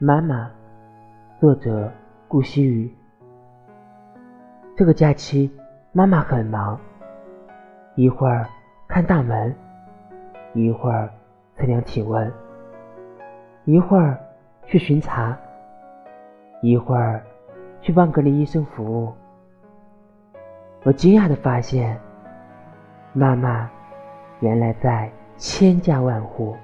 妈妈，作者顾惜雨。这个假期，妈妈很忙，一会儿看大门，一会儿测量体温，一会儿去巡查，一会儿去帮隔离医生服务。我惊讶的发现，妈妈原来在千家万户。